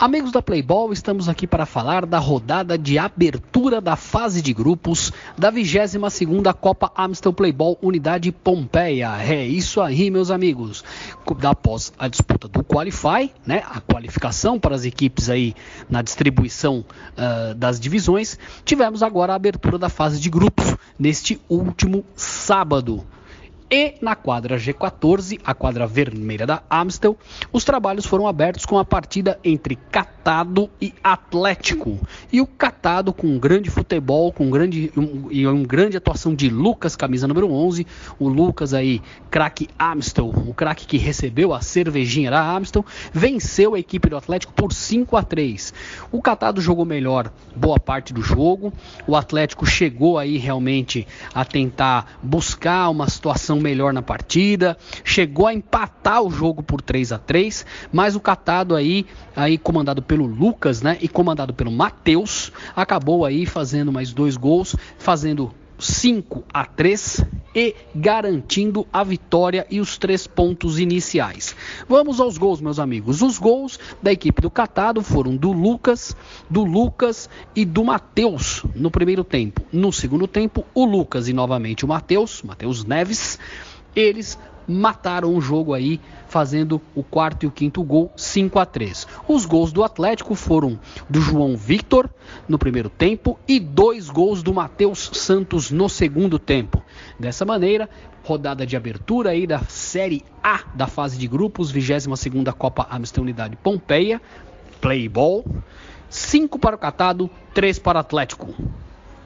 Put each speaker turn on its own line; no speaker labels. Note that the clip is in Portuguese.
Amigos da Playball, estamos aqui para falar da rodada de abertura da fase de grupos da 22ª Copa Amstel Playball Unidade Pompeia. É isso aí, meus amigos. Após a disputa do Qualify, né, a qualificação para as equipes aí na distribuição uh, das divisões, tivemos agora a abertura da fase de grupos neste último sábado. E na quadra G14, a quadra vermelha da Amstel, os trabalhos foram abertos com a partida entre Catado e Atlético. E o Catado com um grande futebol, com um grande, um, e uma grande atuação de Lucas, camisa número 11. O Lucas aí, craque Amstel, o craque que recebeu a cervejinha da Amstel, venceu a equipe do Atlético por 5 a 3. O Catado jogou melhor boa parte do jogo. O Atlético chegou aí realmente a tentar buscar uma situação melhor na partida, chegou a empatar o jogo por 3 a 3 mas o Catado aí, aí comandado pelo Lucas, né, e comandado pelo Matheus, acabou aí fazendo mais dois gols, fazendo 5 a 3 e garantindo a vitória e os três pontos iniciais. Vamos aos gols, meus amigos. Os gols da equipe do Catado foram do Lucas, do Lucas e do Matheus no primeiro tempo. No segundo tempo, o Lucas e novamente o Matheus, Matheus Neves, eles mataram o jogo aí, fazendo o quarto e o quinto gol, 5 a 3. Os gols do Atlético foram do João Victor no primeiro tempo e dois gols do Matheus Santos no segundo tempo. Dessa maneira, rodada de abertura aí da Série A da fase de grupos, 22ª Copa Amstel Unidade Pompeia, Playball, 5 para o Catado, 3 para o Atlético.